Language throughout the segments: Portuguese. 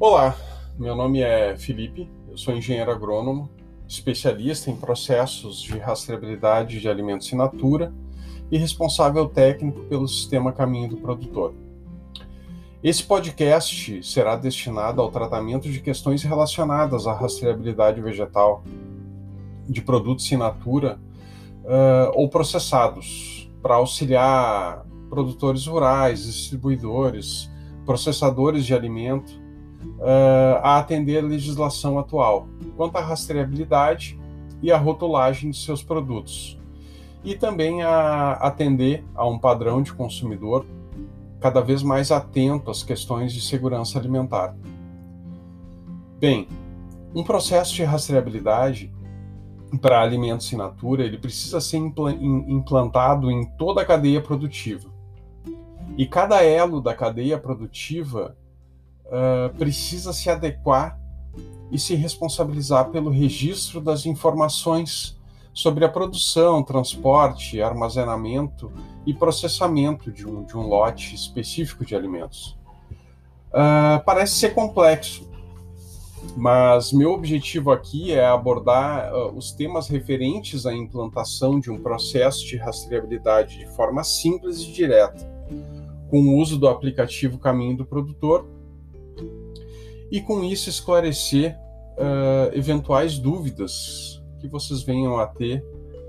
Olá, meu nome é Felipe, eu sou engenheiro agrônomo, especialista em processos de rastreabilidade de alimentos in natura e responsável técnico pelo sistema Caminho do Produtor. Esse podcast será destinado ao tratamento de questões relacionadas à rastreabilidade vegetal de produtos in natura uh, ou processados, para auxiliar produtores rurais, distribuidores, processadores de alimento uh, a atender a legislação atual quanto à rastreabilidade e a rotulagem de seus produtos, e também a atender a um padrão de consumidor cada vez mais atento às questões de segurança alimentar. Bem, um processo de rastreabilidade para alimentos in natura ele precisa ser implantado em toda a cadeia produtiva. E cada elo da cadeia produtiva uh, precisa se adequar e se responsabilizar pelo registro das informações sobre a produção, transporte, armazenamento e processamento de um, de um lote específico de alimentos. Uh, parece ser complexo, mas meu objetivo aqui é abordar uh, os temas referentes à implantação de um processo de rastreabilidade de forma simples e direta, com o uso do aplicativo Caminho do Produtor e com isso esclarecer uh, eventuais dúvidas que vocês venham a ter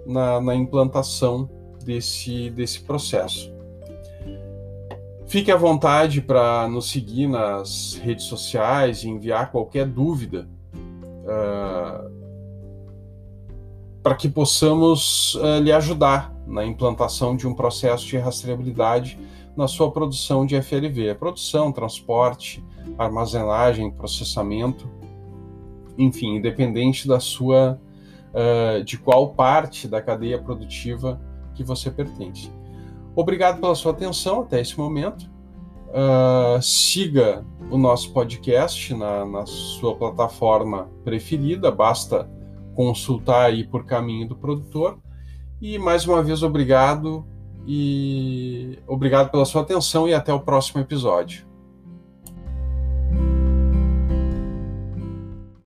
na, na implantação desse, desse processo. Fique à vontade para nos seguir nas redes sociais e enviar qualquer dúvida uh, para que possamos uh, lhe ajudar na implantação de um processo de rastreabilidade na sua produção de FLV, produção, transporte, armazenagem, processamento, enfim, independente da sua uh, de qual parte da cadeia produtiva que você pertence. Obrigado pela sua atenção até esse momento. Uh, siga o nosso podcast na, na sua plataforma preferida, basta consultar aí por caminho do produtor. E mais uma vez, obrigado e obrigado pela sua atenção e até o próximo episódio.